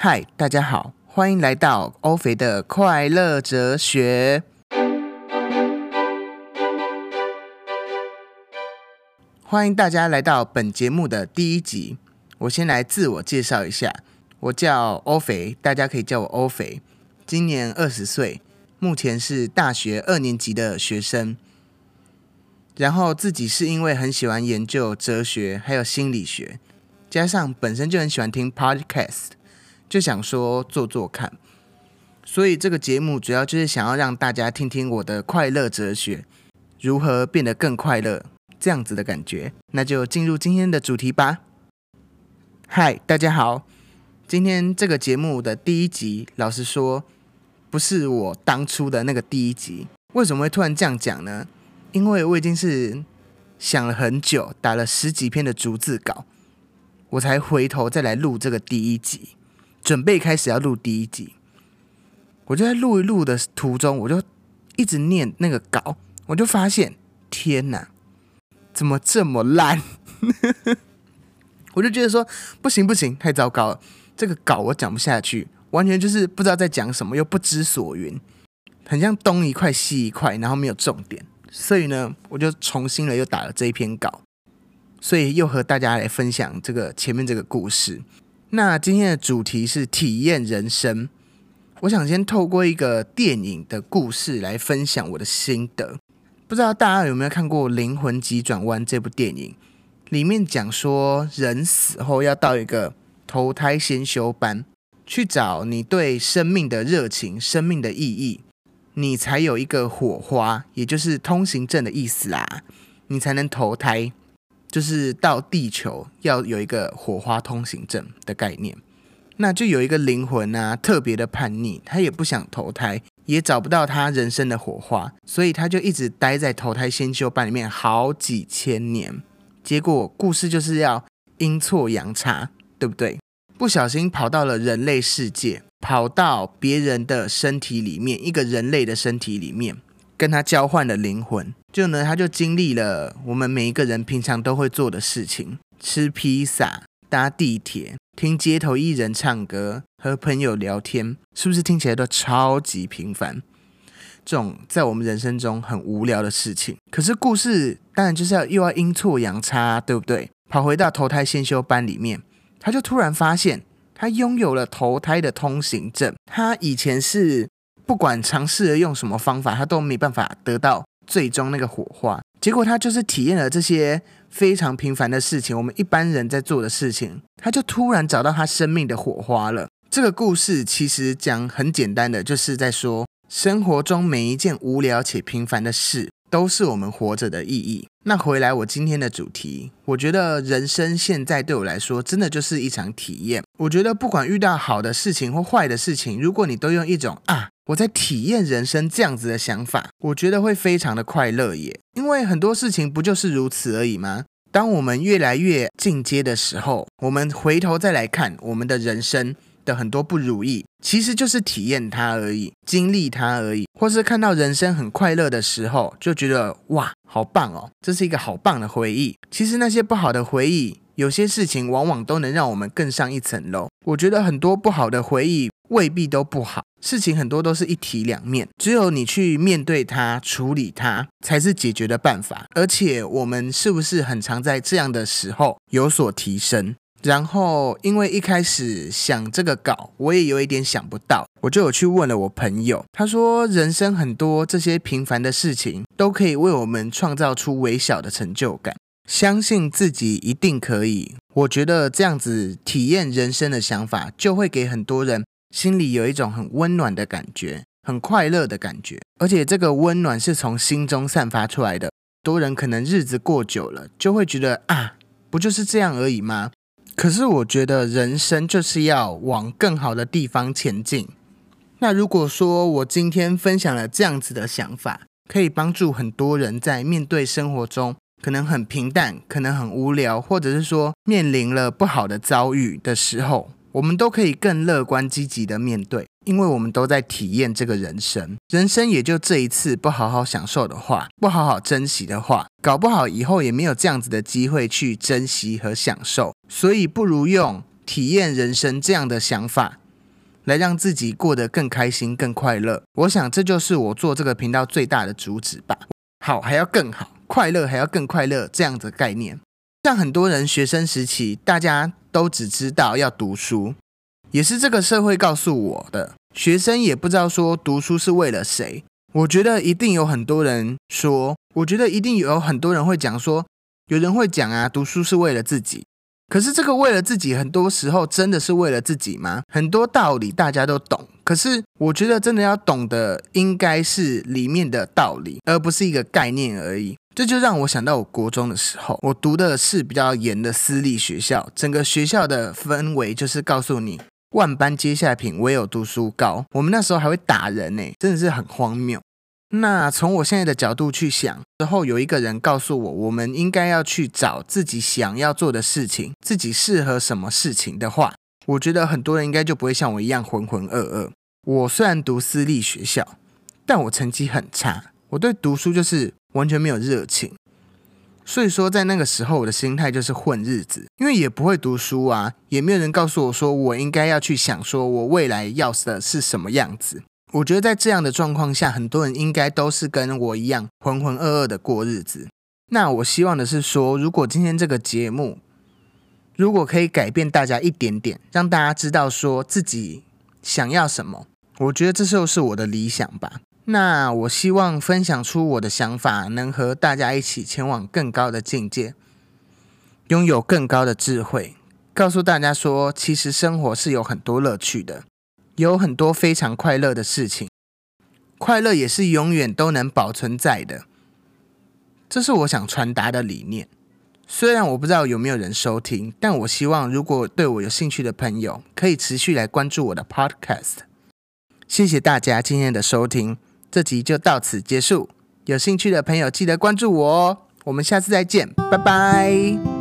嗨，大家好，欢迎来到欧肥的快乐哲学。欢迎大家来到本节目的第一集。我先来自我介绍一下，我叫欧肥，大家可以叫我欧肥。今年二十岁，目前是大学二年级的学生。然后自己是因为很喜欢研究哲学还有心理学，加上本身就很喜欢听 podcast。就想说做做看，所以这个节目主要就是想要让大家听听我的快乐哲学，如何变得更快乐这样子的感觉。那就进入今天的主题吧。嗨，大家好，今天这个节目的第一集，老实说不是我当初的那个第一集。为什么会突然这样讲呢？因为我已经是想了很久，打了十几篇的逐字稿，我才回头再来录这个第一集。准备开始要录第一集，我就在录一录的途中，我就一直念那个稿，我就发现天哪，怎么这么烂？我就觉得说不行不行，太糟糕了，这个稿我讲不下去，完全就是不知道在讲什么，又不知所云，很像东一块西一块，然后没有重点，所以呢，我就重新了又打了这一篇稿，所以又和大家来分享这个前面这个故事。那今天的主题是体验人生。我想先透过一个电影的故事来分享我的心得。不知道大家有没有看过《灵魂急转弯》这部电影？里面讲说，人死后要到一个投胎先修班，去找你对生命的热情、生命的意义，你才有一个火花，也就是通行证的意思啦，你才能投胎。就是到地球要有一个火花通行证的概念，那就有一个灵魂啊，特别的叛逆，他也不想投胎，也找不到他人生的火花，所以他就一直待在投胎先修班里面好几千年。结果故事就是要阴错阳差，对不对？不小心跑到了人类世界，跑到别人的身体里面，一个人类的身体里面。跟他交换了灵魂，就呢，他就经历了我们每一个人平常都会做的事情：吃披萨、搭地铁、听街头艺人唱歌、和朋友聊天，是不是听起来都超级平凡？这种在我们人生中很无聊的事情，可是故事当然就是要又要阴错阳差，对不对？跑回到投胎先修班里面，他就突然发现他拥有了投胎的通行证。他以前是。不管尝试了用什么方法，他都没办法得到最终那个火花。结果他就是体验了这些非常平凡的事情，我们一般人在做的事情，他就突然找到他生命的火花了。这个故事其实讲很简单的，就是在说生活中每一件无聊且平凡的事。都是我们活着的意义。那回来，我今天的主题，我觉得人生现在对我来说，真的就是一场体验。我觉得不管遇到好的事情或坏的事情，如果你都用一种啊，我在体验人生这样子的想法，我觉得会非常的快乐耶。因为很多事情不就是如此而已吗？当我们越来越进阶的时候，我们回头再来看我们的人生。的很多不如意，其实就是体验它而已，经历它而已，或是看到人生很快乐的时候，就觉得哇，好棒哦，这是一个好棒的回忆。其实那些不好的回忆，有些事情往往都能让我们更上一层楼。我觉得很多不好的回忆未必都不好，事情很多都是一体两面，只有你去面对它、处理它，才是解决的办法。而且我们是不是很常在这样的时候有所提升？然后，因为一开始想这个稿，我也有一点想不到，我就有去问了我朋友，他说人生很多这些平凡的事情，都可以为我们创造出微小的成就感，相信自己一定可以。我觉得这样子体验人生的想法，就会给很多人心里有一种很温暖的感觉，很快乐的感觉，而且这个温暖是从心中散发出来的。多人可能日子过久了，就会觉得啊，不就是这样而已吗？可是我觉得人生就是要往更好的地方前进。那如果说我今天分享了这样子的想法，可以帮助很多人在面对生活中可能很平淡、可能很无聊，或者是说面临了不好的遭遇的时候。我们都可以更乐观积极的面对，因为我们都在体验这个人生。人生也就这一次，不好好享受的话，不好好珍惜的话，搞不好以后也没有这样子的机会去珍惜和享受。所以，不如用体验人生这样的想法来让自己过得更开心、更快乐。我想这就是我做这个频道最大的主旨吧。好，还要更好，快乐还要更快乐，这样的概念。像很多人学生时期，大家都只知道要读书，也是这个社会告诉我的。学生也不知道说读书是为了谁。我觉得一定有很多人说，我觉得一定有很多人会讲说，有人会讲啊，读书是为了自己。可是这个为了自己，很多时候真的是为了自己吗？很多道理大家都懂，可是我觉得真的要懂的，应该是里面的道理，而不是一个概念而已。这就让我想到我国中的时候，我读的是比较严的私立学校，整个学校的氛围就是告诉你。万般皆下品，唯有读书高。我们那时候还会打人呢，真的是很荒谬。那从我现在的角度去想，之后有一个人告诉我，我们应该要去找自己想要做的事情，自己适合什么事情的话，我觉得很多人应该就不会像我一样浑浑噩噩。我虽然读私立学校，但我成绩很差，我对读书就是完全没有热情。所以说，在那个时候，我的心态就是混日子，因为也不会读书啊，也没有人告诉我说我应该要去想说我未来要的是什么样子。我觉得在这样的状况下，很多人应该都是跟我一样浑浑噩噩的过日子。那我希望的是说，如果今天这个节目，如果可以改变大家一点点，让大家知道说自己想要什么，我觉得这就是我的理想吧。那我希望分享出我的想法，能和大家一起前往更高的境界，拥有更高的智慧，告诉大家说，其实生活是有很多乐趣的，有很多非常快乐的事情，快乐也是永远都能保存在的。这是我想传达的理念。虽然我不知道有没有人收听，但我希望如果对我有兴趣的朋友，可以持续来关注我的 Podcast。谢谢大家今天的收听。这集就到此结束，有兴趣的朋友记得关注我哦。我们下次再见，拜拜。